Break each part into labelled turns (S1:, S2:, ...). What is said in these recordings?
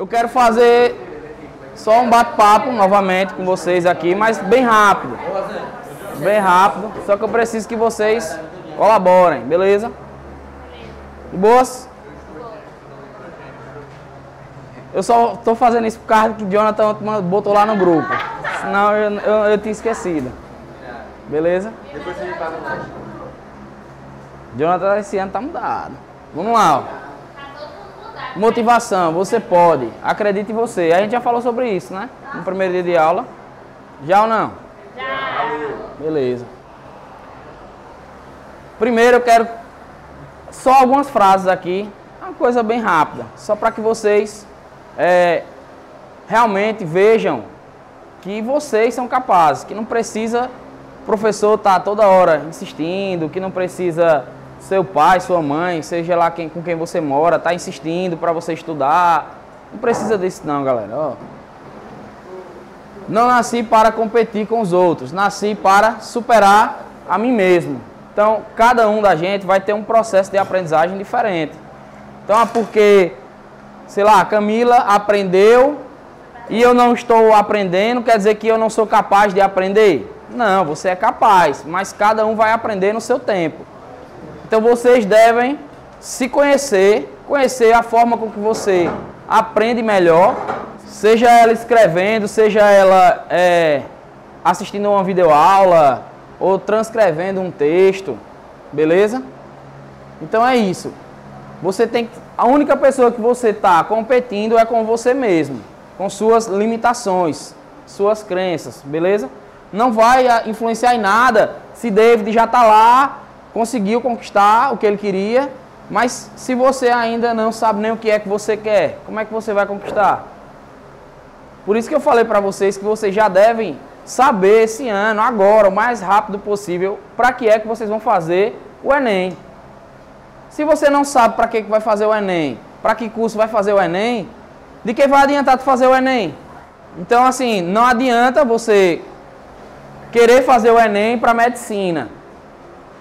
S1: Eu quero fazer só um bate-papo novamente com vocês aqui, mas bem rápido. Bem rápido. Só que eu preciso que vocês colaborem, beleza? De boas? Eu só estou fazendo isso por causa que o Jonathan botou lá no grupo. Senão eu, eu, eu tinha esquecido. Beleza? Depois você me paga Jonathan esse ano tá mudado. Vamos lá. Ó. Motivação, você pode. Acredite em você. A gente já falou sobre isso, né? No primeiro dia de aula. Já ou não? Já. Beleza. Primeiro eu quero só algumas frases aqui. Uma coisa bem rápida. Só para que vocês é, realmente vejam que vocês são capazes, que não precisa o professor estar tá toda hora insistindo, que não precisa seu pai, sua mãe, seja lá quem, com quem você mora, tá insistindo para você estudar. Não precisa disso não, galera. Não nasci para competir com os outros, nasci para superar a mim mesmo. Então, cada um da gente vai ter um processo de aprendizagem diferente. Então, é porque sei lá, Camila aprendeu e eu não estou aprendendo, quer dizer que eu não sou capaz de aprender? Não, você é capaz, mas cada um vai aprender no seu tempo. Então vocês devem se conhecer, conhecer a forma com que você aprende melhor, seja ela escrevendo, seja ela é, assistindo uma videoaula ou transcrevendo um texto, beleza? Então é isso. Você tem a única pessoa que você está competindo é com você mesmo, com suas limitações, suas crenças, beleza? Não vai ah, influenciar em nada se David já está lá, conseguiu conquistar o que ele queria, mas se você ainda não sabe nem o que é que você quer, como é que você vai conquistar? Por isso que eu falei para vocês que vocês já devem saber esse ano, agora, o mais rápido possível, para que é que vocês vão fazer o Enem. Se você não sabe para que vai fazer o Enem, para que curso vai fazer o Enem, de que vai adiantar tu fazer o Enem? Então, assim, não adianta você querer fazer o Enem para medicina.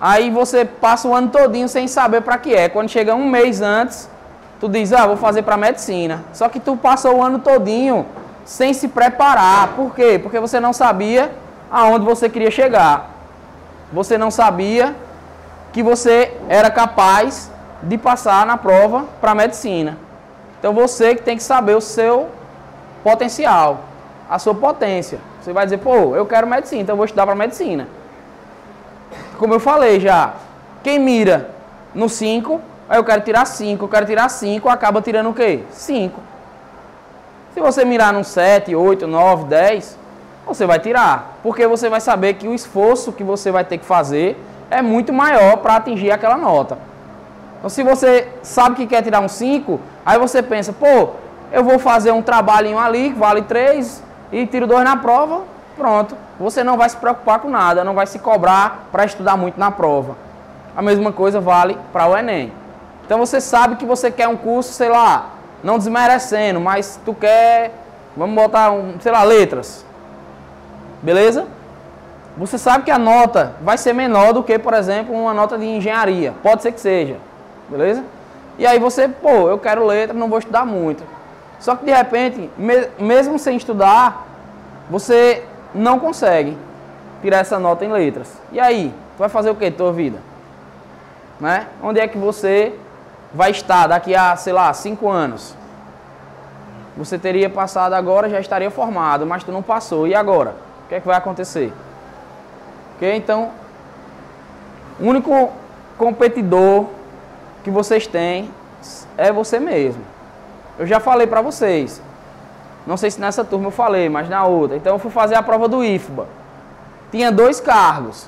S1: Aí você passa o ano todinho sem saber para que é. Quando chega um mês antes, tu diz, ah, vou fazer para medicina. Só que tu passa o ano todinho sem se preparar. Por quê? Porque você não sabia aonde você queria chegar. Você não sabia que você era capaz de passar na prova para medicina. Então você que tem que saber o seu potencial, a sua potência. Você vai dizer, pô, eu quero medicina, então eu vou estudar para medicina. Como eu falei já, quem mira no 5, aí eu quero tirar 5, eu quero tirar 5, acaba tirando o quê? 5. Se você mirar no 7, 8, 9, 10, você vai tirar. Porque você vai saber que o esforço que você vai ter que fazer é muito maior para atingir aquela nota. Então, se você sabe que quer tirar um 5, aí você pensa, pô, eu vou fazer um trabalhinho ali, que vale 3, e tiro 2 na prova, pronto. Você não vai se preocupar com nada, não vai se cobrar para estudar muito na prova. A mesma coisa vale para o Enem. Então você sabe que você quer um curso, sei lá, não desmerecendo, mas tu quer, vamos botar um, sei lá, letras. Beleza? Você sabe que a nota vai ser menor do que, por exemplo, uma nota de engenharia. Pode ser que seja. Beleza? E aí você, pô, eu quero letra, não vou estudar muito. Só que de repente, mesmo sem estudar, você não consegue tirar essa nota em letras. E aí, tu vai fazer o que tua vida? Né? Onde é que você vai estar daqui a, sei lá, cinco anos? Você teria passado agora, já estaria formado, mas tu não passou. E agora? O que é que vai acontecer? Ok? Então, o único competidor que vocês têm é você mesmo. Eu já falei para vocês. Não sei se nessa turma eu falei, mas na outra. Então eu fui fazer a prova do IFBA. Tinha dois cargos.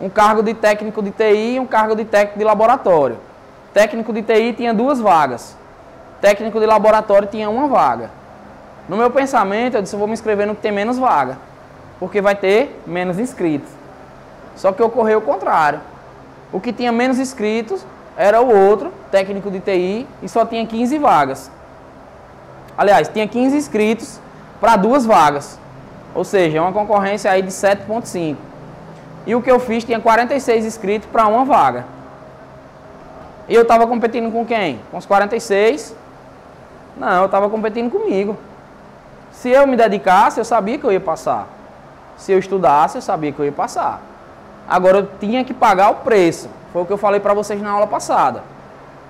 S1: Um cargo de técnico de TI e um cargo de técnico de laboratório. Técnico de TI tinha duas vagas. Técnico de laboratório tinha uma vaga. No meu pensamento, eu disse, eu vou me inscrever no que tem menos vaga. Porque vai ter menos inscritos. Só que ocorreu o contrário. O que tinha menos inscritos era o outro, técnico de TI, e só tinha 15 vagas. Aliás, tinha 15 inscritos para duas vagas. Ou seja, uma concorrência aí de 7.5. E o que eu fiz tinha 46 inscritos para uma vaga. E eu estava competindo com quem? Com os 46 Não, eu estava competindo comigo. Se eu me dedicasse, eu sabia que eu ia passar. Se eu estudasse, eu sabia que eu ia passar. Agora eu tinha que pagar o preço. Foi o que eu falei para vocês na aula passada.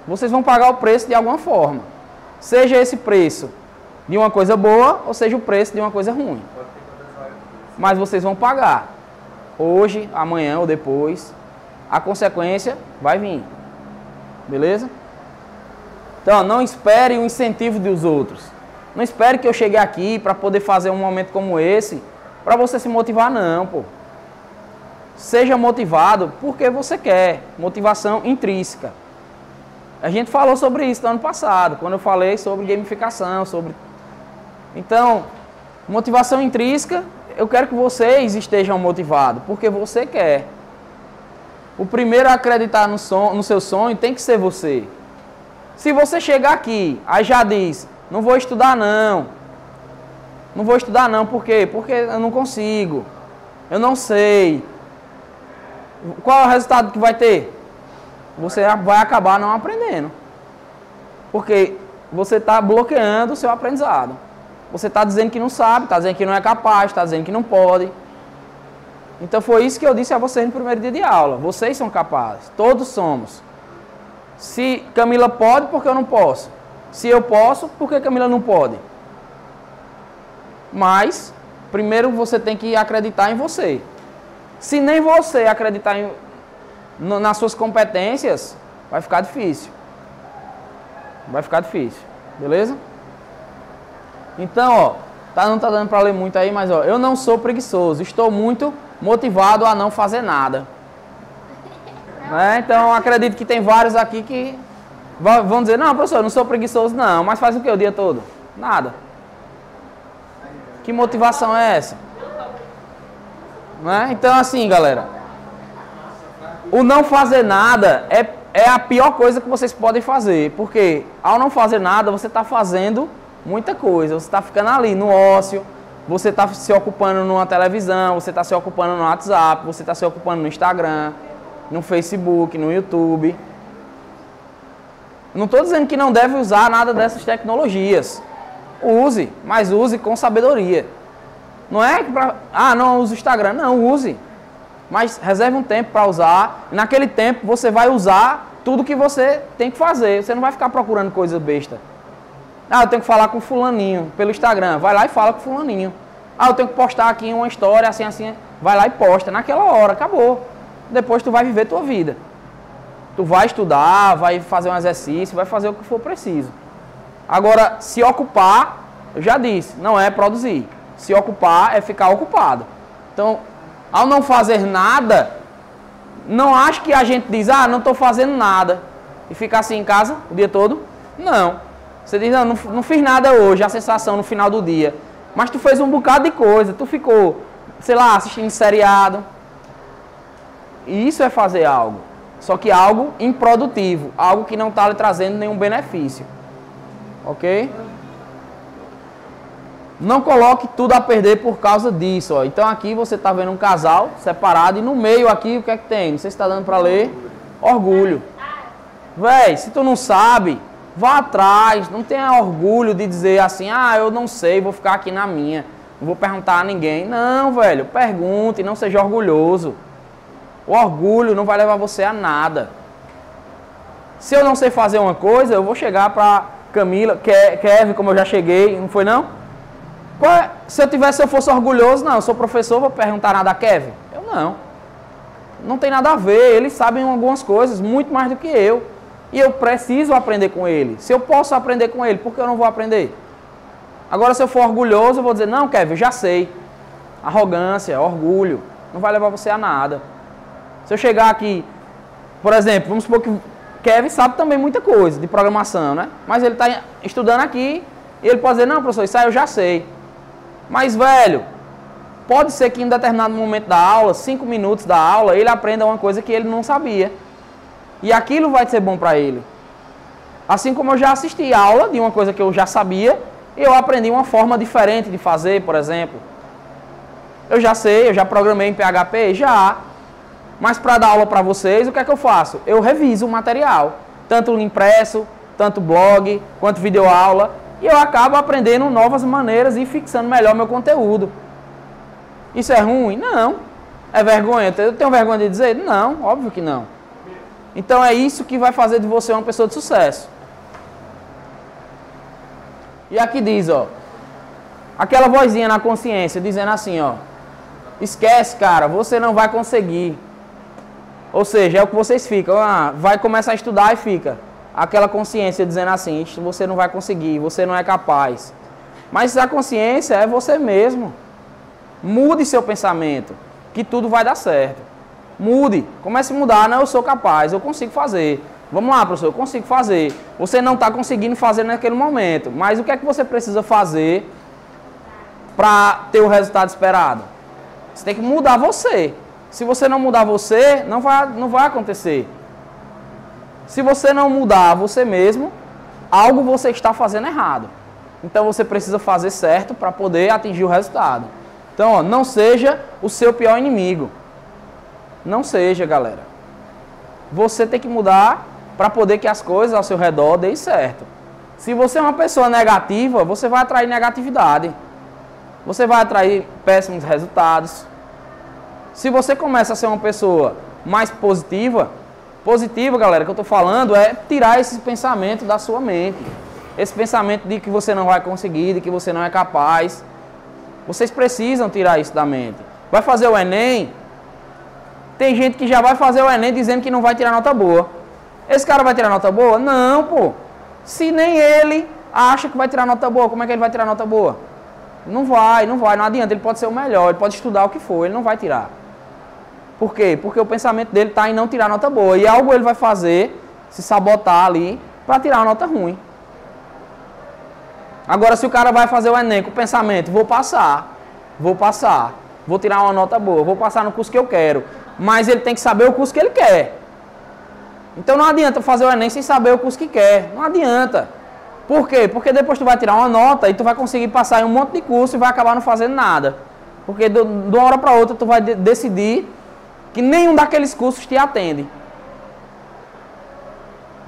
S1: Vocês vão pagar o preço de alguma forma. Seja esse preço de uma coisa boa ou seja o preço de uma coisa ruim. Mas vocês vão pagar. Hoje, amanhã ou depois. A consequência vai vir. Beleza? Então, não espere o incentivo dos outros. Não espere que eu chegue aqui para poder fazer um momento como esse para você se motivar, não, pô. Seja motivado porque você quer. Motivação intrínseca. A gente falou sobre isso no ano passado, quando eu falei sobre gamificação, sobre. Então, motivação intrínseca, eu quero que vocês estejam motivados, porque você quer. O primeiro a acreditar no, son, no seu sonho tem que ser você. Se você chegar aqui, aí já diz, não vou estudar não. Não vou estudar não, por quê? Porque eu não consigo. Eu não sei. Qual é o resultado que vai ter? Você vai acabar não aprendendo. Porque você está bloqueando o seu aprendizado. Você está dizendo que não sabe, está dizendo que não é capaz, está dizendo que não pode. Então foi isso que eu disse a vocês no primeiro dia de aula. Vocês são capazes, todos somos. Se Camila pode, por que eu não posso? Se eu posso, por que Camila não pode? Mas, primeiro você tem que acreditar em você. Se nem você acreditar em, nas suas competências, vai ficar difícil. Vai ficar difícil. Beleza? Então, ó, tá, não tá dando para ler muito aí, mas ó, eu não sou preguiçoso. Estou muito motivado a não fazer nada. Né? Então, acredito que tem vários aqui que vão dizer, não, professor, eu não sou preguiçoso não, mas faz o que o dia todo? Nada. Que motivação é essa? Né? Então, assim, galera, o não fazer nada é, é a pior coisa que vocês podem fazer, porque ao não fazer nada, você está fazendo muita coisa, você está ficando ali no ócio, você está se ocupando numa televisão, você está se ocupando no WhatsApp, você está se ocupando no Instagram, no Facebook, no YouTube. Não estou dizendo que não deve usar nada dessas tecnologias. Use, mas use com sabedoria. Não é para. Ah, não use o Instagram. Não, use. Mas reserve um tempo para usar. Naquele tempo você vai usar tudo que você tem que fazer. Você não vai ficar procurando coisa besta. Ah, eu tenho que falar com fulaninho pelo Instagram. Vai lá e fala com fulaninho. Ah, eu tenho que postar aqui uma história assim, assim. Vai lá e posta. Naquela hora, acabou. Depois tu vai viver tua vida. Tu vai estudar, vai fazer um exercício, vai fazer o que for preciso. Agora, se ocupar, eu já disse, não é produzir. Se ocupar é ficar ocupado. Então, ao não fazer nada, não acho que a gente diz, ah, não estou fazendo nada. E ficar assim em casa o dia todo? Não. Você diz, não, não, fiz nada hoje, a sensação no final do dia. Mas tu fez um bocado de coisa, tu ficou, sei lá, assistindo seriado. E isso é fazer algo. Só que algo improdutivo, algo que não está lhe trazendo nenhum benefício. Ok? Não coloque tudo a perder por causa disso. Ó. Então aqui você está vendo um casal separado e no meio aqui o que é que tem? Não sei se está dando para ler. Orgulho. Véi, se tu não sabe, Vá atrás, não tenha orgulho de dizer assim, ah, eu não sei, vou ficar aqui na minha, não vou perguntar a ninguém. Não, velho, pergunte, não seja orgulhoso. O orgulho não vai levar você a nada. Se eu não sei fazer uma coisa, eu vou chegar para Camila, Kevin, como eu já cheguei, não foi não? É? Se eu tivesse, se eu fosse orgulhoso, não, eu sou professor, vou perguntar nada a Kevin? Eu não. Não tem nada a ver, eles sabem algumas coisas, muito mais do que eu. E eu preciso aprender com ele. Se eu posso aprender com ele, por que eu não vou aprender? Agora, se eu for orgulhoso, eu vou dizer, não, Kevin, já sei. Arrogância, orgulho, não vai levar você a nada. Se eu chegar aqui, por exemplo, vamos supor que Kevin sabe também muita coisa de programação, né? Mas ele está estudando aqui e ele pode dizer, não, professor, isso aí eu já sei. Mas, velho, pode ser que em determinado momento da aula, cinco minutos da aula, ele aprenda uma coisa que ele não sabia. E aquilo vai ser bom para ele. Assim como eu já assisti aula de uma coisa que eu já sabia, eu aprendi uma forma diferente de fazer, por exemplo. Eu já sei, eu já programei em PHP, já. Mas para dar aula para vocês, o que é que eu faço? Eu reviso o material, tanto impresso, tanto blog, quanto videoaula. E eu acabo aprendendo novas maneiras e fixando melhor meu conteúdo. Isso é ruim? Não. É vergonha? Eu tenho vergonha de dizer? Não, óbvio que não. Então é isso que vai fazer de você uma pessoa de sucesso. E aqui diz, ó, aquela vozinha na consciência dizendo assim, ó, esquece, cara, você não vai conseguir. Ou seja, é o que vocês ficam, ah, vai começar a estudar e fica aquela consciência dizendo assim, você não vai conseguir, você não é capaz. Mas a consciência é você mesmo. Mude seu pensamento, que tudo vai dar certo. Mude, comece a mudar, não, eu sou capaz, eu consigo fazer. Vamos lá, professor, eu consigo fazer. Você não está conseguindo fazer naquele momento, mas o que é que você precisa fazer para ter o resultado esperado? Você tem que mudar você. Se você não mudar você, não vai, não vai acontecer. Se você não mudar você mesmo, algo você está fazendo errado. Então você precisa fazer certo para poder atingir o resultado. Então, ó, não seja o seu pior inimigo. Não seja, galera. Você tem que mudar para poder que as coisas ao seu redor deem certo. Se você é uma pessoa negativa, você vai atrair negatividade. Você vai atrair péssimos resultados. Se você começa a ser uma pessoa mais positiva, positiva, galera, que eu estou falando é tirar esse pensamento da sua mente. Esse pensamento de que você não vai conseguir, de que você não é capaz. Vocês precisam tirar isso da mente. Vai fazer o Enem? Tem gente que já vai fazer o Enem dizendo que não vai tirar nota boa. Esse cara vai tirar nota boa? Não, pô. Se nem ele acha que vai tirar nota boa, como é que ele vai tirar nota boa? Não vai, não vai, não adianta. Ele pode ser o melhor, ele pode estudar o que for, ele não vai tirar. Por quê? Porque o pensamento dele está em não tirar nota boa. E algo ele vai fazer, se sabotar ali, para tirar uma nota ruim. Agora, se o cara vai fazer o Enem com o pensamento, vou passar, vou passar, vou tirar uma nota boa, vou passar no curso que eu quero. Mas ele tem que saber o curso que ele quer. Então não adianta fazer o Enem sem saber o curso que quer. Não adianta. Por quê? Porque depois tu vai tirar uma nota e tu vai conseguir passar em um monte de curso e vai acabar não fazendo nada. Porque de uma hora para outra tu vai de decidir que nenhum daqueles cursos te atende.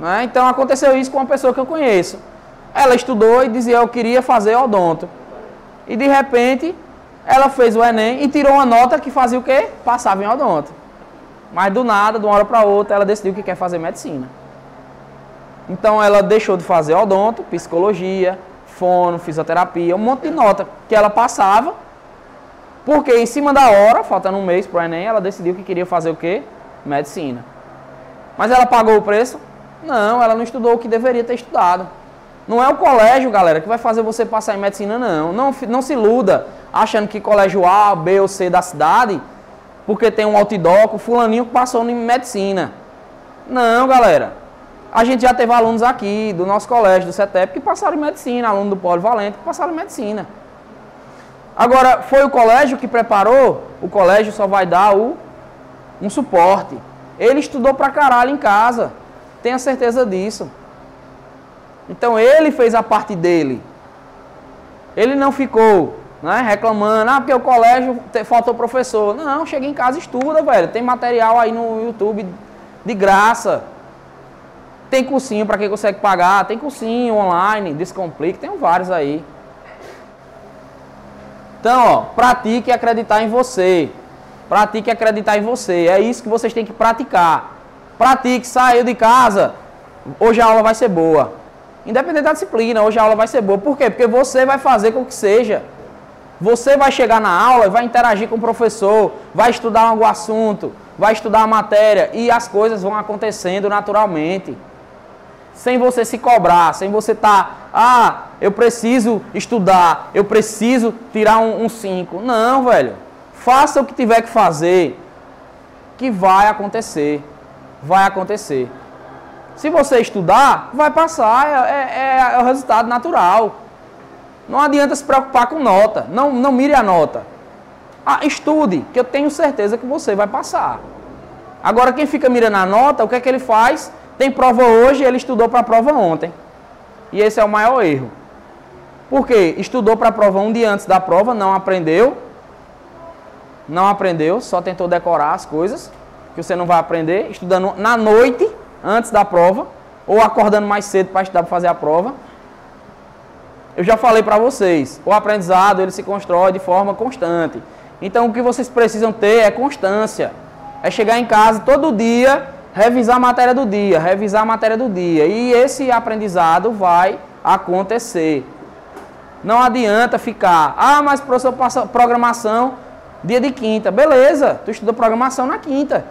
S1: É? Então aconteceu isso com uma pessoa que eu conheço. Ela estudou e dizia eu queria fazer odonto. E de repente ela fez o Enem e tirou uma nota que fazia o quê? Passava em odonto. Mas do nada, de uma hora para outra, ela decidiu que quer fazer medicina. Então ela deixou de fazer odonto, psicologia, fono, fisioterapia, um monte de nota que ela passava porque em cima da hora, faltando um mês para o Enem, ela decidiu que queria fazer o quê? Medicina. Mas ela pagou o preço? Não, ela não estudou o que deveria ter estudado. Não é o colégio, galera, que vai fazer você passar em medicina, não. Não, não se iluda achando que colégio A, B ou C da cidade, porque tem um outdoor com fulaninho que passou em medicina. Não, galera. A gente já teve alunos aqui do nosso colégio, do CETEP, que passaram em medicina, aluno do Polivalente que passaram em medicina. Agora, foi o colégio que preparou? O colégio só vai dar o, um suporte. Ele estudou pra caralho em casa. Tenha certeza disso. Então ele fez a parte dele. Ele não ficou né, reclamando, ah, porque o colégio faltou professor. Não, chega em casa estuda, velho. Tem material aí no YouTube de graça. Tem cursinho para quem consegue pagar, tem cursinho online, Descomplique, tem vários aí. Então, ó, pratique acreditar em você. Pratique acreditar em você. É isso que vocês têm que praticar. Pratique, saiu de casa. Hoje a aula vai ser boa. Independente da disciplina, hoje a aula vai ser boa. Por quê? Porque você vai fazer com que seja. Você vai chegar na aula, vai interagir com o professor, vai estudar algum assunto, vai estudar a matéria e as coisas vão acontecendo naturalmente sem você se cobrar, sem você estar, tá, ah, eu preciso estudar, eu preciso tirar um 5. Um Não, velho. Faça o que tiver que fazer, que vai acontecer. Vai acontecer. Se você estudar, vai passar, é, é, é o resultado natural. Não adianta se preocupar com nota. Não, não mire a nota. Ah, estude, que eu tenho certeza que você vai passar. Agora, quem fica mirando a nota, o que é que ele faz? Tem prova hoje, ele estudou para a prova ontem. E esse é o maior erro. Por quê? Estudou para a prova um dia antes da prova, não aprendeu. Não aprendeu, só tentou decorar as coisas que você não vai aprender, estudando na noite antes da prova ou acordando mais cedo para estudar para fazer a prova. Eu já falei para vocês, o aprendizado ele se constrói de forma constante. Então o que vocês precisam ter é constância. É chegar em casa todo dia, revisar a matéria do dia, revisar a matéria do dia. E esse aprendizado vai acontecer. Não adianta ficar, ah, mas professor passa programação dia de quinta. Beleza, tu estuda programação na quinta.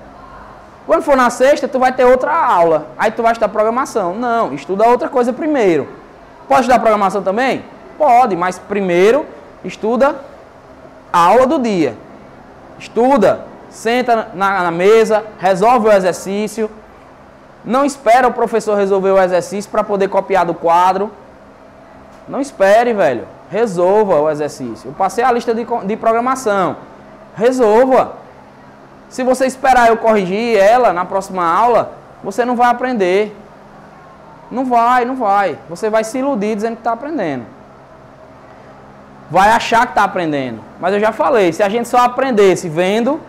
S1: Quando for na sexta, tu vai ter outra aula. Aí tu vai estudar programação. Não, estuda outra coisa primeiro. Pode estudar programação também? Pode, mas primeiro estuda a aula do dia. Estuda, senta na, na mesa, resolve o exercício. Não espera o professor resolver o exercício para poder copiar do quadro. Não espere, velho. Resolva o exercício. Eu passei a lista de, de programação. Resolva. Se você esperar eu corrigir ela na próxima aula, você não vai aprender. Não vai, não vai. Você vai se iludir dizendo que está aprendendo. Vai achar que está aprendendo. Mas eu já falei, se a gente só aprendesse vendo,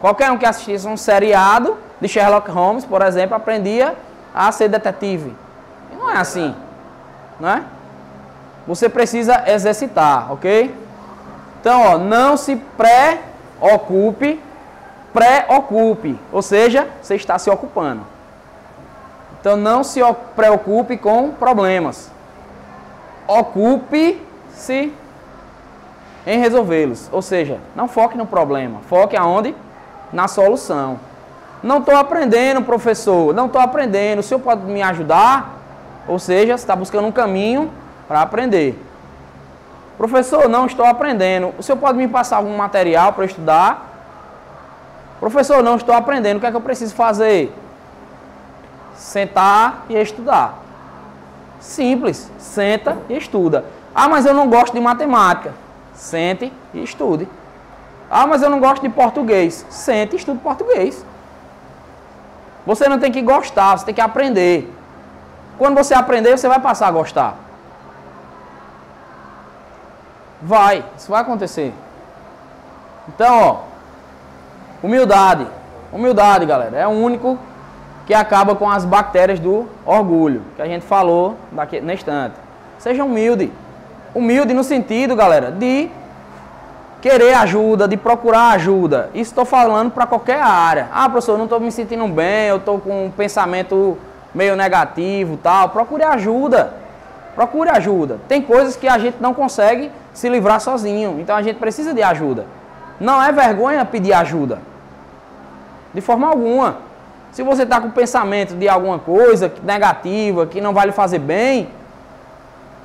S1: qualquer um que assistisse um seriado de Sherlock Holmes, por exemplo, aprendia a ser detetive. E não é assim. Não é? Você precisa exercitar, ok? Então, ó, não se preocupe preocupe, ou seja, você está se ocupando. Então não se preocupe com problemas. Ocupe-se em resolvê-los. Ou seja, não foque no problema, foque aonde? Na solução. Não estou aprendendo, professor, não estou aprendendo. O senhor pode me ajudar? Ou seja, está buscando um caminho para aprender. Professor, não estou aprendendo. O senhor pode me passar algum material para estudar? Professor, não estou aprendendo, o que é que eu preciso fazer? Sentar e estudar. Simples, senta e estuda. Ah, mas eu não gosto de matemática. Sente e estude. Ah, mas eu não gosto de português. Sente e estude português. Você não tem que gostar, você tem que aprender. Quando você aprender, você vai passar a gostar. Vai, isso vai acontecer. Então, ó, Humildade. Humildade, galera. É o único que acaba com as bactérias do orgulho, que a gente falou daqui, na instante. Seja humilde. Humilde no sentido, galera, de querer ajuda, de procurar ajuda. Isso estou falando para qualquer área. Ah, professor, eu não estou me sentindo bem, eu estou com um pensamento meio negativo tal. Procure ajuda. Procure ajuda. Tem coisas que a gente não consegue se livrar sozinho, então a gente precisa de ajuda. Não é vergonha pedir ajuda. De forma alguma. Se você está com pensamento de alguma coisa negativa, que não vai lhe fazer bem,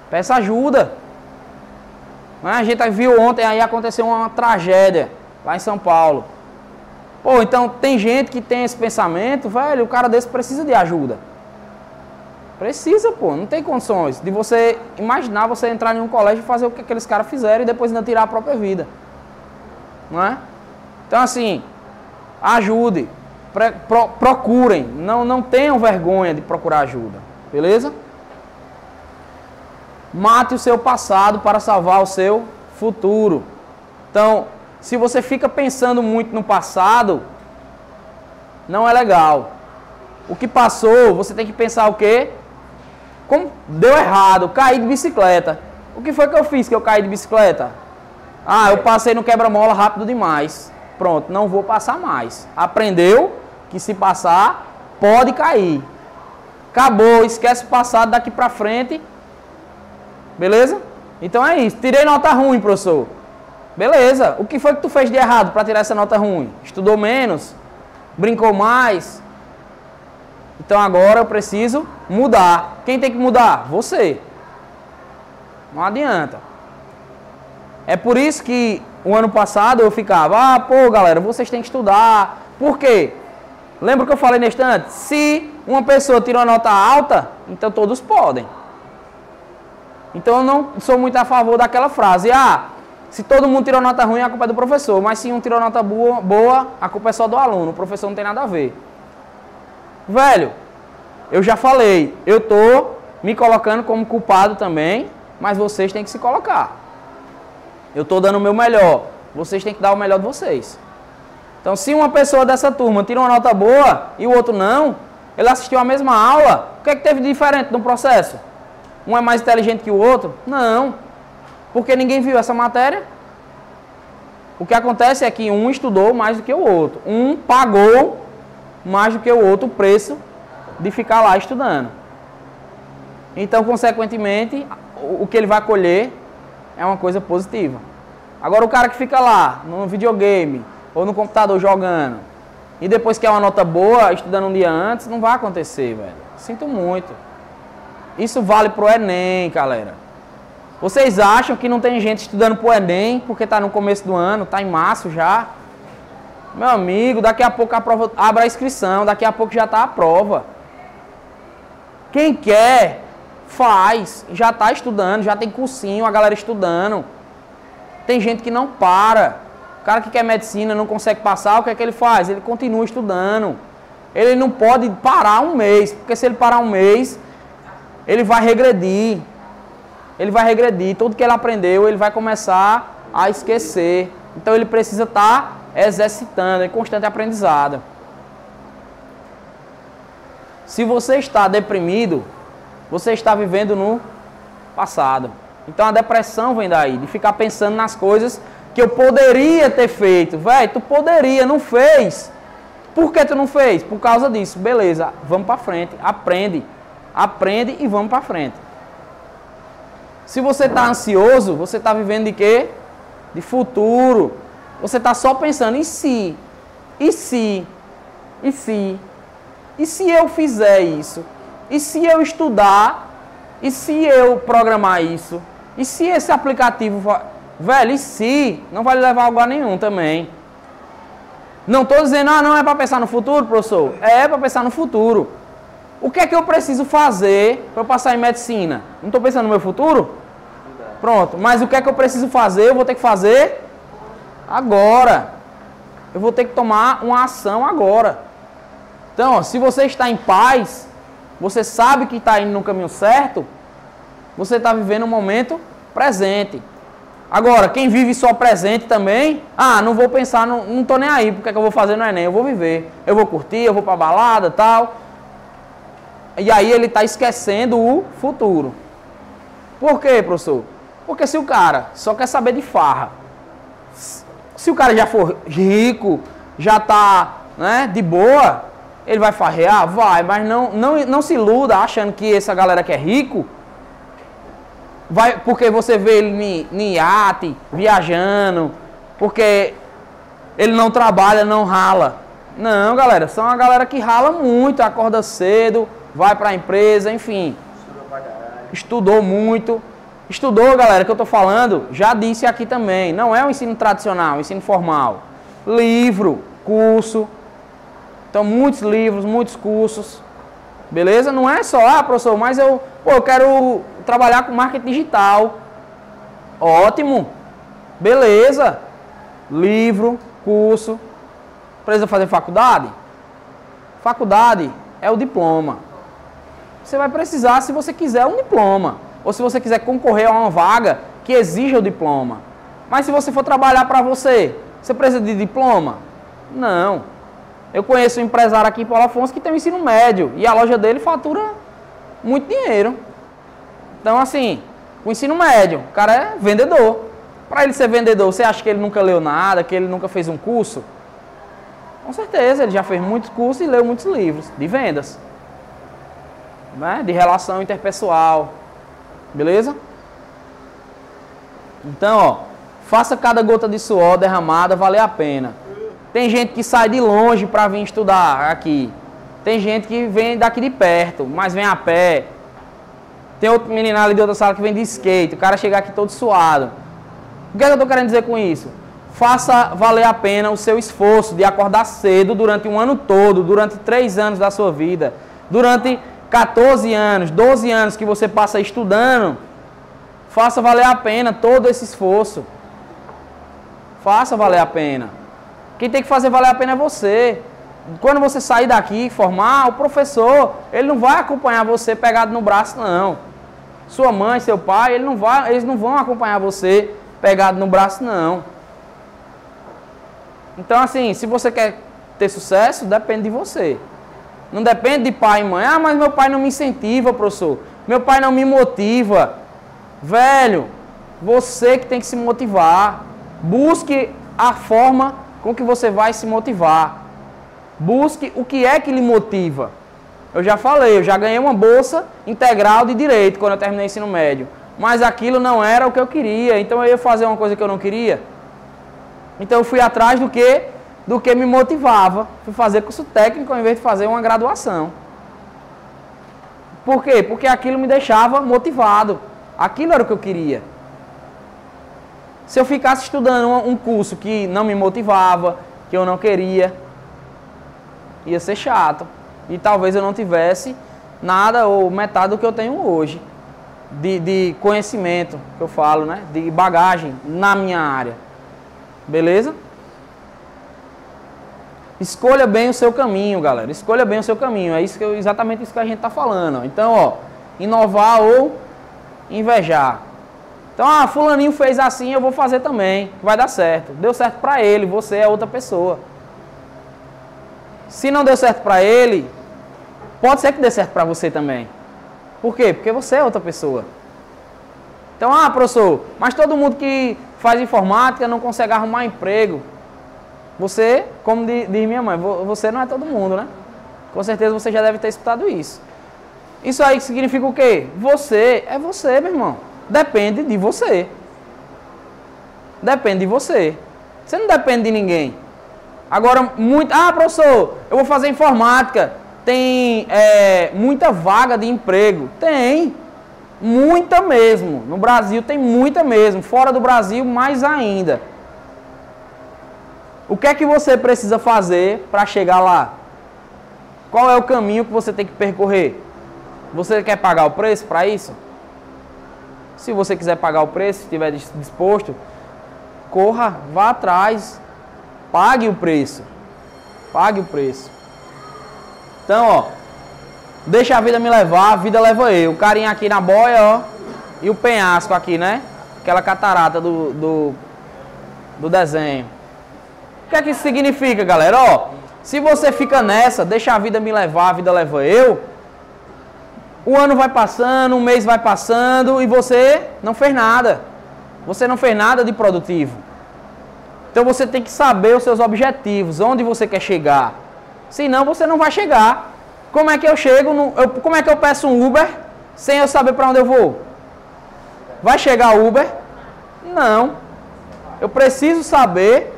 S1: peça ajuda. A gente viu ontem aí aconteceu uma tragédia lá em São Paulo. Pô, então tem gente que tem esse pensamento, velho, o cara desse precisa de ajuda. Precisa, pô, não tem condições de você imaginar você entrar em um colégio e fazer o que aqueles caras fizeram e depois ainda tirar a própria vida não é? Então assim, ajude, pro, procurem, não, não tenham vergonha de procurar ajuda, beleza? Mate o seu passado para salvar o seu futuro. Então, se você fica pensando muito no passado, não é legal. O que passou, você tem que pensar o quê? Como deu errado, caí de bicicleta. O que foi que eu fiz que eu caí de bicicleta? Ah, eu passei no quebra-mola rápido demais. Pronto, não vou passar mais. Aprendeu que se passar, pode cair. Acabou, esquece o passado daqui pra frente. Beleza? Então é isso. Tirei nota ruim, professor. Beleza. O que foi que tu fez de errado para tirar essa nota ruim? Estudou menos? Brincou mais? Então agora eu preciso mudar. Quem tem que mudar? Você. Não adianta. É por isso que o ano passado eu ficava, ah, pô, galera, vocês têm que estudar. Por quê? Lembra que eu falei neste antes? Se uma pessoa tira uma nota alta, então todos podem. Então eu não sou muito a favor daquela frase, ah, se todo mundo tirou nota ruim, a culpa é do professor. Mas se um tirou nota boa, boa, a culpa é só do aluno. O professor não tem nada a ver. Velho, eu já falei, eu tô me colocando como culpado também, mas vocês têm que se colocar. Eu estou dando o meu melhor. Vocês têm que dar o melhor de vocês. Então, se uma pessoa dessa turma tira uma nota boa e o outro não, ele assistiu a mesma aula, o que é que teve de diferente no processo? Um é mais inteligente que o outro? Não. Porque ninguém viu essa matéria. O que acontece é que um estudou mais do que o outro. Um pagou mais do que o outro o preço de ficar lá estudando. Então, consequentemente, o que ele vai colher é uma coisa positiva. Agora, o cara que fica lá no videogame ou no computador jogando e depois quer uma nota boa estudando um dia antes, não vai acontecer, velho. Sinto muito. Isso vale pro Enem, galera. Vocês acham que não tem gente estudando pro Enem porque está no começo do ano, está em março já? Meu amigo, daqui a pouco a prova abre a inscrição, daqui a pouco já está a prova. Quem quer, faz, já está estudando, já tem cursinho, a galera estudando. Tem gente que não para. O cara que quer medicina não consegue passar, o que é que ele faz? Ele continua estudando. Ele não pode parar um mês, porque se ele parar um mês, ele vai regredir. Ele vai regredir. Tudo que ele aprendeu, ele vai começar a esquecer. Então ele precisa estar tá exercitando, em constante aprendizado. Se você está deprimido, você está vivendo no passado. Então a depressão vem daí, de ficar pensando nas coisas que eu poderia ter feito. Velho, tu poderia, não fez. Por que tu não fez? Por causa disso. Beleza, vamos para frente. Aprende. Aprende e vamos para frente. Se você está ansioso, você está vivendo de quê? De futuro. Você está só pensando em si. E se? E se? E se eu fizer isso? E se eu estudar? E se eu programar isso? E se esse aplicativo. Velho, e se? Não vai levar a nenhum também. Não estou dizendo, ah, não é para pensar no futuro, professor. É para pensar no futuro. O que é que eu preciso fazer para eu passar em medicina? Não estou pensando no meu futuro? Pronto. Mas o que é que eu preciso fazer? Eu vou ter que fazer agora. Eu vou ter que tomar uma ação agora. Então, ó, se você está em paz, você sabe que está indo no caminho certo, você está vivendo um momento presente. Agora, quem vive só presente também, ah, não vou pensar, não, não tô nem aí, porque é que eu vou fazer no Enem? Eu vou viver, eu vou curtir, eu vou pra balada tal. E aí ele está esquecendo o futuro. Por quê, professor? Porque se o cara só quer saber de farra, se o cara já for rico, já tá né, de boa, ele vai farrear? Vai, mas não, não, não se iluda achando que essa galera que é rico, vai, porque você vê ele em iate, viajando, porque ele não trabalha, não rala. Não, galera, são a galera que rala muito, acorda cedo, vai para a empresa, enfim. Estudou muito. Estudou, galera, que eu estou falando, já disse aqui também, não é o ensino tradicional, ensino formal. Livro, curso. Então, muitos livros, muitos cursos. Beleza? Não é só, ah, professor, mas eu, pô, eu quero trabalhar com marketing digital. Ótimo. Beleza. Livro, curso. Precisa fazer faculdade? Faculdade é o diploma. Você vai precisar, se você quiser, um diploma. Ou se você quiser concorrer a uma vaga que exija o diploma. Mas se você for trabalhar para você, você precisa de diploma? Não. Eu conheço um empresário aqui em Paulo Afonso que tem um ensino médio e a loja dele fatura muito dinheiro. Então, assim, o ensino médio, o cara é vendedor. Para ele ser vendedor, você acha que ele nunca leu nada, que ele nunca fez um curso? Com certeza, ele já fez muitos cursos e leu muitos livros de vendas, né? de relação interpessoal, beleza? Então, ó, faça cada gota de suor derramada valer a pena. Tem gente que sai de longe para vir estudar aqui. Tem gente que vem daqui de perto, mas vem a pé. Tem outro menino ali de outra sala que vem de skate. O cara chega aqui todo suado. O que, é que eu estou querendo dizer com isso? Faça valer a pena o seu esforço de acordar cedo durante um ano todo, durante três anos da sua vida, durante 14 anos, 12 anos que você passa estudando. Faça valer a pena todo esse esforço. Faça valer a pena. Quem tem que fazer valer a pena é você. Quando você sair daqui, formar, o professor, ele não vai acompanhar você pegado no braço, não sua mãe, seu pai, ele não vai, eles não vão acompanhar você pegado no braço, não. Então, assim, se você quer ter sucesso, depende de você. Não depende de pai e mãe. Ah, mas meu pai não me incentiva, professor. Meu pai não me motiva. Velho, você que tem que se motivar. Busque a forma com que você vai se motivar. Busque o que é que lhe motiva. Eu já falei, eu já ganhei uma bolsa integral de direito quando eu terminei o ensino médio. Mas aquilo não era o que eu queria. Então eu ia fazer uma coisa que eu não queria. Então eu fui atrás do que? Do que me motivava. Fui fazer curso técnico ao invés de fazer uma graduação. Por quê? Porque aquilo me deixava motivado. Aquilo era o que eu queria. Se eu ficasse estudando um curso que não me motivava, que eu não queria, ia ser chato. E talvez eu não tivesse nada ou metade do que eu tenho hoje. De, de conhecimento, que eu falo, né? De bagagem na minha área. Beleza? Escolha bem o seu caminho, galera. Escolha bem o seu caminho. É isso que eu, exatamente isso que a gente está falando. Então, ó, inovar ou invejar. Então, ah, fulaninho fez assim, eu vou fazer também, vai dar certo. Deu certo para ele, você é outra pessoa. Se não deu certo para ele, pode ser que dê certo para você também. Por quê? Porque você é outra pessoa. Então, ah, professor, mas todo mundo que faz informática não consegue arrumar emprego. Você, como diz minha mãe, você não é todo mundo, né? Com certeza você já deve ter escutado isso. Isso aí significa o quê? Você é você, meu irmão. Depende de você. Depende de você. Você não depende de ninguém. Agora, muito. Ah, professor, eu vou fazer informática. Tem é, muita vaga de emprego. Tem. Muita mesmo. No Brasil tem muita mesmo. Fora do Brasil, mais ainda. O que é que você precisa fazer para chegar lá? Qual é o caminho que você tem que percorrer? Você quer pagar o preço para isso? Se você quiser pagar o preço, estiver disposto, corra, vá atrás, pague o preço. Pague o preço. Então, ó, deixa a vida me levar, a vida leva eu. O carinha aqui na boia, ó, e o penhasco aqui, né? Aquela catarata do, do, do desenho. O que é que isso significa, galera? Ó, se você fica nessa, deixa a vida me levar, a vida leva eu, o ano vai passando, um mês vai passando e você não fez nada. Você não fez nada de produtivo. Então você tem que saber os seus objetivos, onde você quer chegar. Senão você não vai chegar. Como é que eu chego? No, eu, como é que eu peço um Uber sem eu saber para onde eu vou? Vai chegar o Uber? Não. Eu preciso saber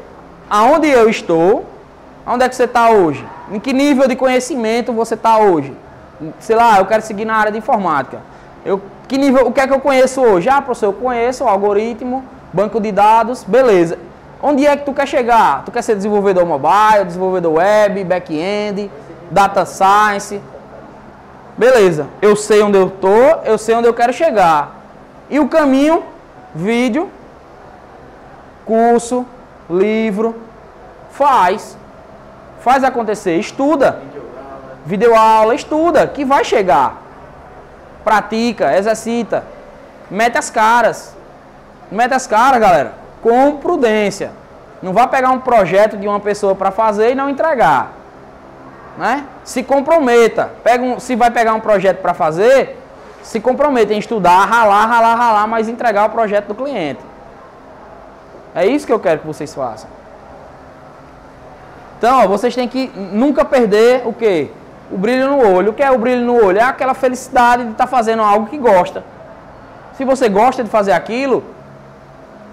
S1: aonde eu estou, onde é que você está hoje, em que nível de conhecimento você está hoje sei lá, eu quero seguir na área de informática. Eu, que nível, o que é que eu conheço hoje? Ah, professor, eu conheço o algoritmo, banco de dados, beleza. Onde é que tu quer chegar? Tu quer ser desenvolvedor mobile, desenvolvedor web, back-end, data science? Beleza, eu sei onde eu tô, eu sei onde eu quero chegar. E o caminho? Vídeo, curso, livro, faz. Faz acontecer, estuda videoaula, estuda, que vai chegar. Pratica, exercita, mete as caras. Mete as caras, galera, com prudência. Não vá pegar um projeto de uma pessoa para fazer e não entregar. Né? Se comprometa. Pega um, se vai pegar um projeto para fazer, se comprometa em estudar, ralar, ralar, ralar, mas entregar o projeto do cliente. É isso que eu quero que vocês façam. Então, ó, vocês têm que nunca perder o quê? o brilho no olho. O que é o brilho no olho? É aquela felicidade de estar tá fazendo algo que gosta. Se você gosta de fazer aquilo,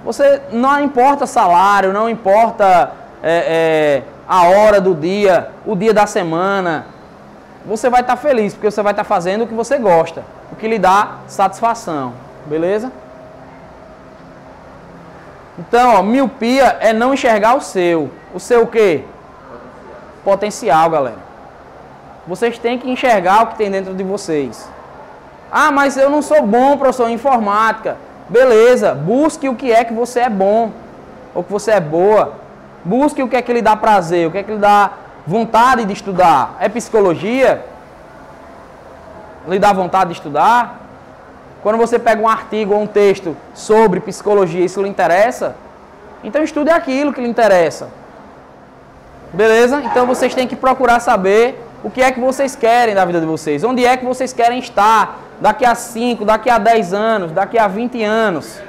S1: você não importa salário, não importa é, é, a hora do dia, o dia da semana. Você vai estar tá feliz porque você vai estar tá fazendo o que você gosta, o que lhe dá satisfação. Beleza? Então, ó, miopia é não enxergar o seu. O seu o quê? Potencial, galera. Vocês têm que enxergar o que tem dentro de vocês. Ah, mas eu não sou bom, professor, em informática. Beleza, busque o que é que você é bom, ou que você é boa. Busque o que é que lhe dá prazer, o que é que lhe dá vontade de estudar. É psicologia? Lhe dá vontade de estudar? Quando você pega um artigo ou um texto sobre psicologia, isso lhe interessa? Então estude aquilo que lhe interessa. Beleza? Então vocês têm que procurar saber o que é que vocês querem da vida de vocês? Onde é que vocês querem estar daqui a 5, daqui a 10 anos, daqui a 20 anos.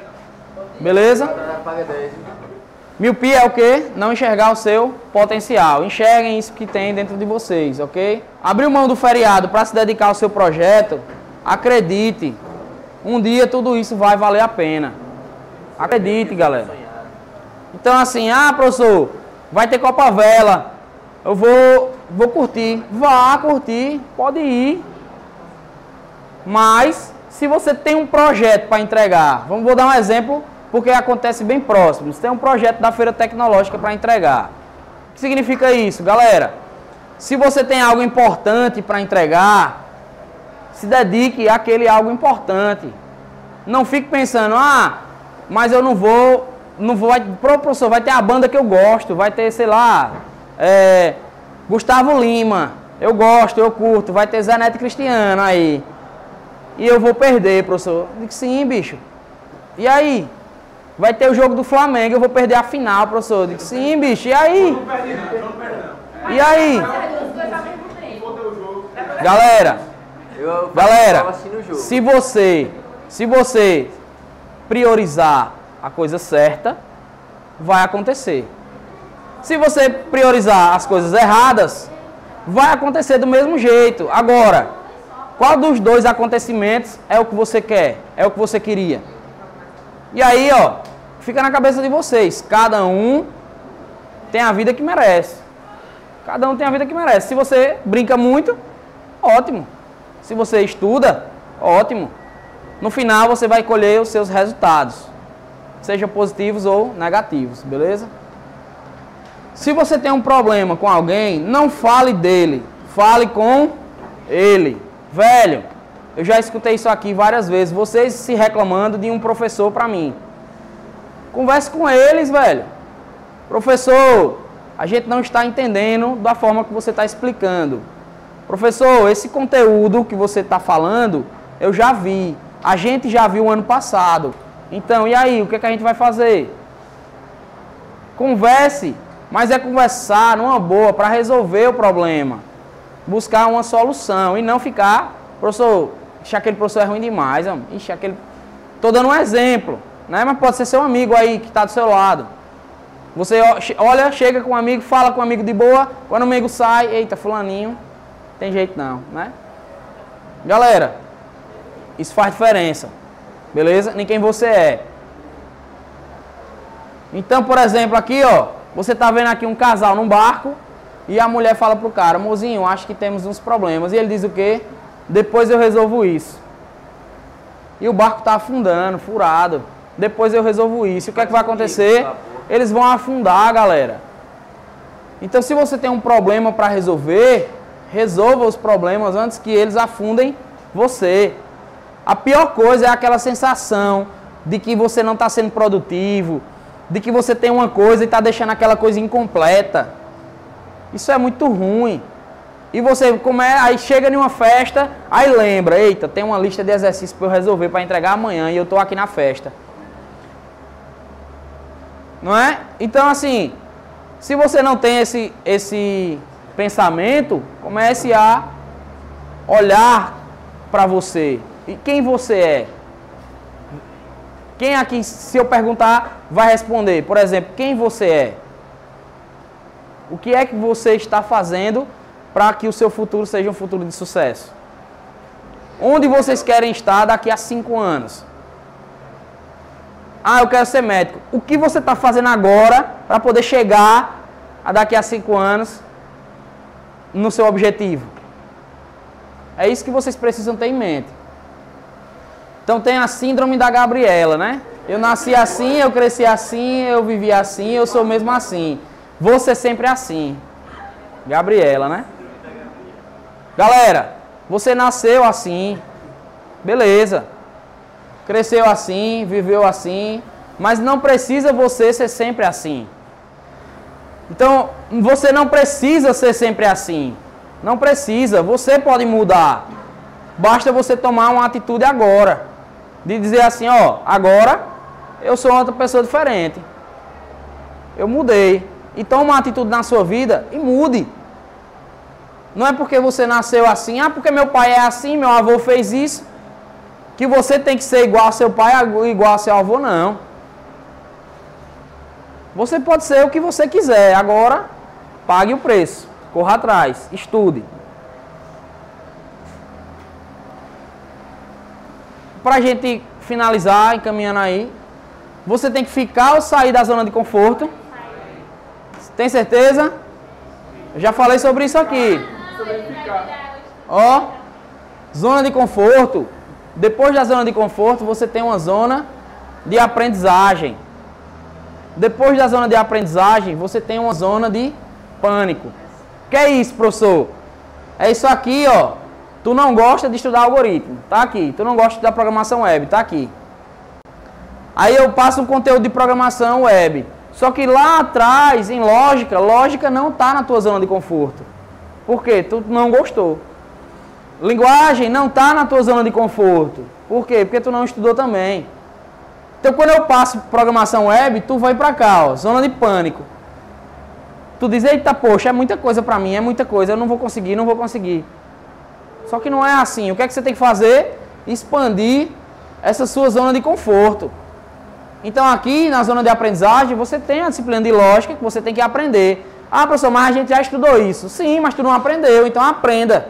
S1: Beleza? Miopia é o que? Não enxergar o seu potencial. Enxerguem isso que tem dentro de vocês, ok? Abriu mão do feriado para se dedicar ao seu projeto, acredite, um dia tudo isso vai valer a pena. Acredite, galera. Então assim, ah, professor, vai ter Copa Vela. Eu vou, vou curtir. Vá curtir, pode ir. Mas, se você tem um projeto para entregar, vamos vou dar um exemplo, porque acontece bem próximo. Você tem um projeto da feira tecnológica para entregar. O que significa isso, galera? Se você tem algo importante para entregar, se dedique àquele algo importante. Não fique pensando, ah, mas eu não vou, não vou, professor, vai ter a banda que eu gosto, vai ter, sei lá, é, Gustavo Lima, eu gosto, eu curto, vai ter Zé Neto Cristiano aí. E eu vou perder, professor. Eu digo, sim, bicho. E aí? Vai ter o jogo do Flamengo, eu vou perder a final, professor. Eu digo, sim, bicho. E aí? E aí? Galera, galera, se você se você priorizar a coisa certa, vai acontecer. Se você priorizar as coisas erradas, vai acontecer do mesmo jeito. Agora, qual dos dois acontecimentos é o que você quer? É o que você queria? E aí, ó, fica na cabeça de vocês. Cada um tem a vida que merece. Cada um tem a vida que merece. Se você brinca muito, ótimo. Se você estuda, ótimo. No final você vai colher os seus resultados, sejam positivos ou negativos, beleza? Se você tem um problema com alguém, não fale dele, fale com ele. Velho, eu já escutei isso aqui várias vezes, vocês se reclamando de um professor para mim. Converse com eles, velho. Professor, a gente não está entendendo da forma que você está explicando. Professor, esse conteúdo que você está falando, eu já vi. A gente já viu ano passado. Então, e aí, o que, é que a gente vai fazer? Converse, mas é conversar numa boa para resolver o problema. Buscar uma solução e não ficar, professor, ixi, aquele professor é ruim demais, homem. ixi, aquele. Dando um exemplo, né? Mas pode ser seu amigo aí que está do seu lado. Você olha, chega com um amigo, fala com um amigo de boa, quando o amigo sai, eita, fulaninho, tem jeito não, né? Galera, isso faz diferença. Beleza? Nem quem você é. Então, por exemplo, aqui, ó, você tá vendo aqui um casal num barco e a mulher fala pro cara, mozinho, acho que temos uns problemas. E ele diz o quê? Depois eu resolvo isso. E o barco tá afundando, furado. Depois eu resolvo isso. E o que é que vai acontecer? Eles vão afundar, galera. Então, se você tem um problema para resolver, resolva os problemas antes que eles afundem você. A pior coisa é aquela sensação de que você não está sendo produtivo, de que você tem uma coisa e está deixando aquela coisa incompleta. Isso é muito ruim. E você como é, aí chega em uma festa, aí lembra, eita, tem uma lista de exercícios para eu resolver para entregar amanhã e eu estou aqui na festa. Não é? Então assim, se você não tem esse, esse pensamento, comece a olhar para você, e quem você é? Quem aqui, se eu perguntar, vai responder? Por exemplo, quem você é? O que é que você está fazendo para que o seu futuro seja um futuro de sucesso? Onde vocês querem estar daqui a cinco anos? Ah, eu quero ser médico. O que você está fazendo agora para poder chegar a daqui a cinco anos no seu objetivo? É isso que vocês precisam ter em mente. Então tem a síndrome da Gabriela, né? Eu nasci assim, eu cresci assim, eu vivi assim, eu sou mesmo assim. Ser sempre assim. Gabriela, né? Galera, você nasceu assim. Beleza. Cresceu assim, viveu assim, mas não precisa você ser sempre assim. Então, você não precisa ser sempre assim. Não precisa, você pode mudar. Basta você tomar uma atitude agora de dizer assim, ó, agora eu sou outra pessoa diferente. Eu mudei. E toma uma atitude na sua vida e mude. Não é porque você nasceu assim, ah, porque meu pai é assim, meu avô fez isso. que você tem que ser igual ao seu pai, igual ao seu avô, não. Você pode ser o que você quiser, agora pague o preço, corra atrás, estude. Para a gente finalizar, encaminhando aí, você tem que ficar ou sair da zona de conforto? Tem certeza? Eu já falei sobre isso aqui. Ó, zona de conforto. Depois da zona de conforto, você tem uma zona de aprendizagem. Depois da zona de aprendizagem, você tem uma zona de pânico. Que é isso, professor? É isso aqui, ó. Tu não gosta de estudar algoritmo, tá aqui. Tu não gosta de estudar programação web, tá aqui. Aí eu passo um conteúdo de programação web. Só que lá atrás, em lógica, lógica não está na tua zona de conforto. Por quê? Tu não gostou. Linguagem não está na tua zona de conforto. Por quê? Porque tu não estudou também. Então, quando eu passo programação web, tu vai para cá, ó, zona de pânico. Tu diz, eita, poxa, é muita coisa para mim, é muita coisa, eu não vou conseguir, não vou conseguir. Só que não é assim. O que é que você tem que fazer? Expandir essa sua zona de conforto. Então, aqui na zona de aprendizagem, você tem a disciplina de lógica que você tem que aprender. Ah, professor, mas a gente já estudou isso. Sim, mas tu não aprendeu, então aprenda.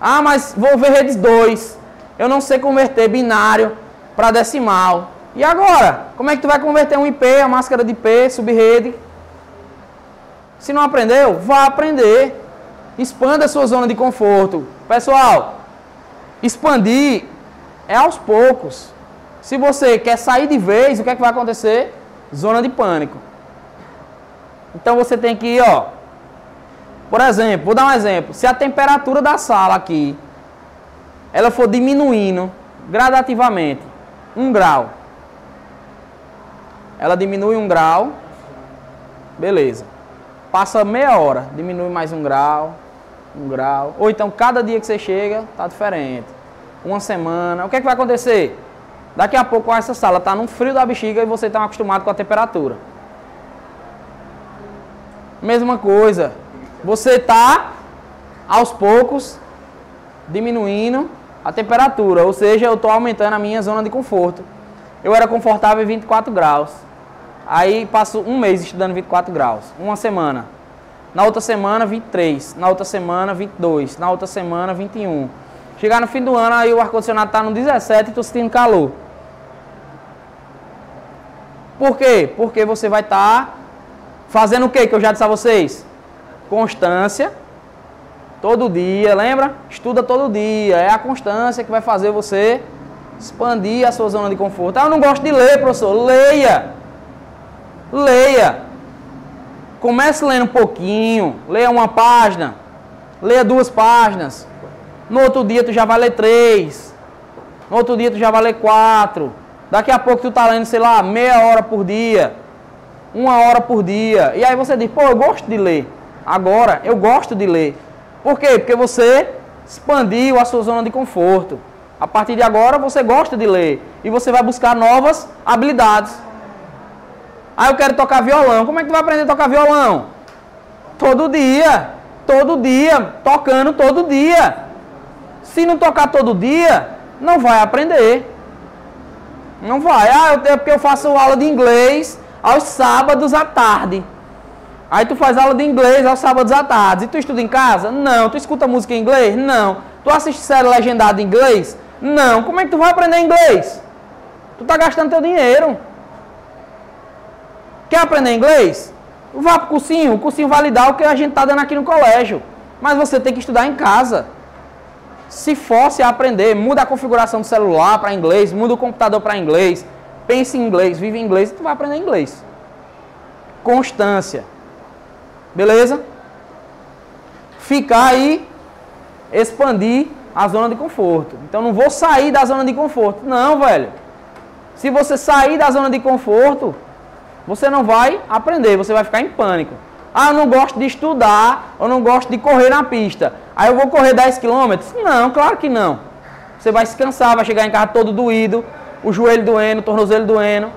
S1: Ah, mas vou ver redes 2. Eu não sei converter binário para decimal. E agora? Como é que tu vai converter um IP, a máscara de IP, subrede? Se não aprendeu, vá aprender. Expanda a sua zona de conforto. Pessoal, expandir é aos poucos. Se você quer sair de vez, o que é que vai acontecer? Zona de pânico. Então você tem que ir, ó, por exemplo, vou dar um exemplo. Se a temperatura da sala aqui ela for diminuindo gradativamente um grau, ela diminui um grau, beleza. Passa meia hora, diminui mais um grau, um grau. Ou então cada dia que você chega tá diferente. Uma semana, o que é que vai acontecer? Daqui a pouco essa sala está num frio da bexiga e você está acostumado com a temperatura. Mesma coisa, você está aos poucos diminuindo a temperatura, ou seja, eu estou aumentando a minha zona de conforto. Eu era confortável em 24 graus. Aí passo um mês estudando 24 graus, uma semana. Na outra semana 23, na outra semana 22, na outra semana 21. Chegar no fim do ano, aí o ar-condicionado está no 17 e estou sentindo calor. Por quê? Porque você vai estar tá fazendo o que que eu já disse a vocês? Constância. Todo dia, lembra? Estuda todo dia. É a constância que vai fazer você expandir a sua zona de conforto. Ah, eu não gosto de ler, professor. Leia. Leia. Comece lendo um pouquinho. Leia uma página. Leia duas páginas. No outro dia tu já vai ler três. No outro dia tu já vai ler quatro. Daqui a pouco tu tá lendo, sei lá, meia hora por dia. Uma hora por dia. E aí você diz, pô, eu gosto de ler. Agora, eu gosto de ler. Por quê? Porque você expandiu a sua zona de conforto. A partir de agora você gosta de ler e você vai buscar novas habilidades. Ah, eu quero tocar violão. Como é que tu vai aprender a tocar violão? Todo dia. Todo dia. Tocando todo dia. Se não tocar todo dia, não vai aprender. Não vai. Ah, é porque eu faço aula de inglês aos sábados à tarde. Aí tu faz aula de inglês aos sábados à tarde. E tu estuda em casa? Não. Tu escuta música em inglês? Não. Tu assiste série legendada em inglês? Não. Como é que tu vai aprender inglês? Tu tá gastando teu dinheiro. Quer aprender inglês? Vá pro cursinho. O cursinho vai lhe dar o que a gente tá dando aqui no colégio. Mas você tem que estudar em casa. Se force a aprender, muda a configuração do celular para inglês, muda o computador para inglês, pense em inglês, vive em inglês e tu vai aprender inglês. Constância. Beleza? Ficar aí, expandir a zona de conforto. Então não vou sair da zona de conforto. Não, velho. Se você sair da zona de conforto, você não vai aprender, você vai ficar em pânico. Ah, eu não gosto de estudar, eu não gosto de correr na pista. Aí eu vou correr 10 km? Não, claro que não. Você vai se cansar, vai chegar em casa todo doído, o joelho doendo, o tornozelo doendo,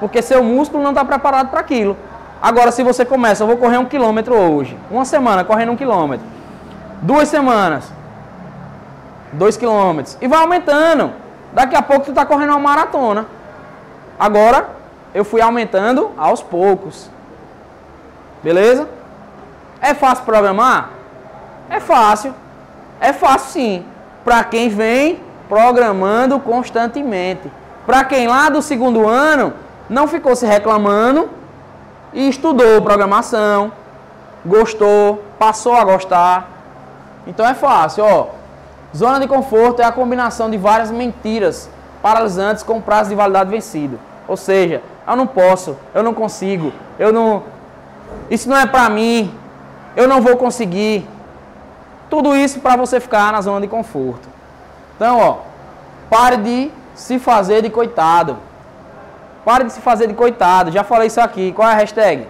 S1: porque seu músculo não está preparado para aquilo. Agora, se você começa, eu vou correr um quilômetro hoje, uma semana correndo um quilômetro, duas semanas, 2 km. E vai aumentando. Daqui a pouco tu está correndo uma maratona. Agora, eu fui aumentando aos poucos. Beleza? É fácil programar? É fácil. É fácil sim. Para quem vem programando constantemente. Para quem lá do segundo ano não ficou se reclamando e estudou programação, gostou, passou a gostar. Então é fácil, ó. Zona de conforto é a combinação de várias mentiras paralisantes com prazo de validade vencido. Ou seja, eu não posso, eu não consigo, eu não. Isso não é para mim, eu não vou conseguir. Tudo isso para você ficar na zona de conforto. Então, ó, pare de se fazer de coitado. Pare de se fazer de coitado. Já falei isso aqui. Qual é a hashtag?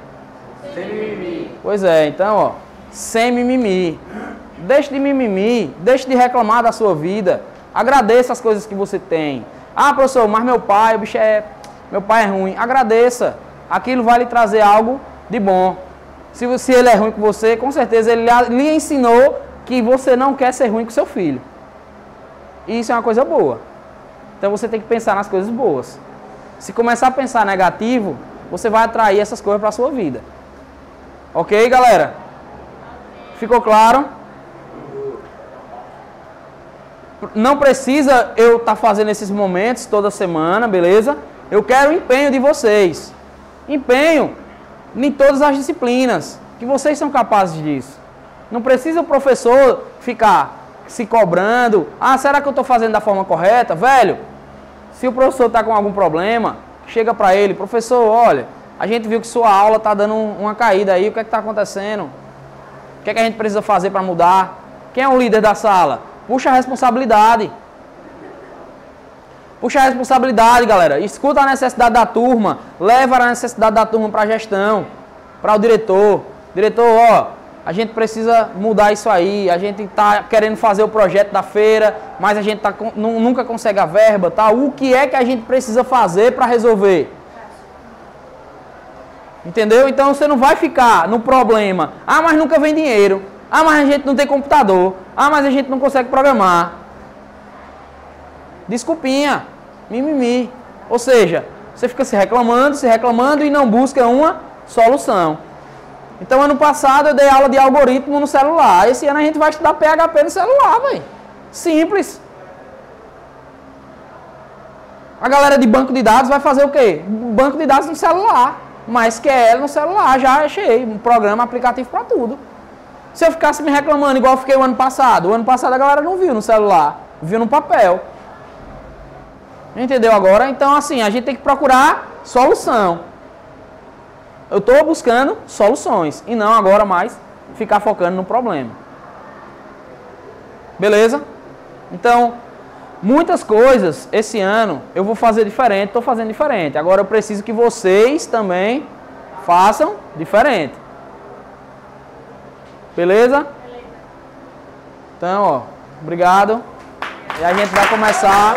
S1: Sem mimimi. Pois é, então, ó, sem mimimi. Deixe de mimimi, deixe de reclamar da sua vida. Agradeça as coisas que você tem. Ah, professor, mas meu pai, o bicho é. Meu pai é ruim. Agradeça. Aquilo vai lhe trazer algo de bom. Se, se ele é ruim com você, com certeza ele lhe ensinou que você não quer ser ruim com seu filho. E isso é uma coisa boa. Então você tem que pensar nas coisas boas. Se começar a pensar negativo, você vai atrair essas coisas para a sua vida. Ok, galera? Ficou claro? Não precisa eu estar tá fazendo esses momentos toda semana, beleza? Eu quero o empenho de vocês. Empenho em todas as disciplinas. Que vocês são capazes disso. Não precisa o professor ficar se cobrando. Ah, será que eu estou fazendo da forma correta? Velho, se o professor está com algum problema, chega para ele, professor, olha, a gente viu que sua aula está dando uma caída aí, o que é está acontecendo? O que é que a gente precisa fazer para mudar? Quem é o líder da sala? Puxa a responsabilidade. Puxa a responsabilidade, galera. Escuta a necessidade da turma. Leva a necessidade da turma para a gestão, para o diretor. Diretor, ó, a gente precisa mudar isso aí. A gente está querendo fazer o projeto da feira, mas a gente tá, nunca consegue a verba. Tá? O que é que a gente precisa fazer para resolver? Entendeu? Então você não vai ficar no problema. Ah, mas nunca vem dinheiro. Ah, mas a gente não tem computador. Ah, mas a gente não consegue programar. Desculpinha. Mimimi. Ou seja, você fica se reclamando, se reclamando e não busca uma solução. Então, ano passado eu dei aula de algoritmo no celular. Esse ano a gente vai estudar PHP no celular, velho. Simples. A galera de banco de dados vai fazer o quê? Banco de dados no celular. Mas QL no celular, já achei. Um programa aplicativo para tudo. Se eu ficasse me reclamando igual eu fiquei o ano passado, o ano passado a galera não viu no celular, viu no papel. Entendeu agora? Então, assim, a gente tem que procurar solução. Eu estou buscando soluções e não agora mais ficar focando no problema. Beleza? Então, muitas coisas esse ano eu vou fazer diferente, estou fazendo diferente. Agora eu preciso que vocês também façam diferente. Beleza? Então, ó, obrigado. E a gente vai começar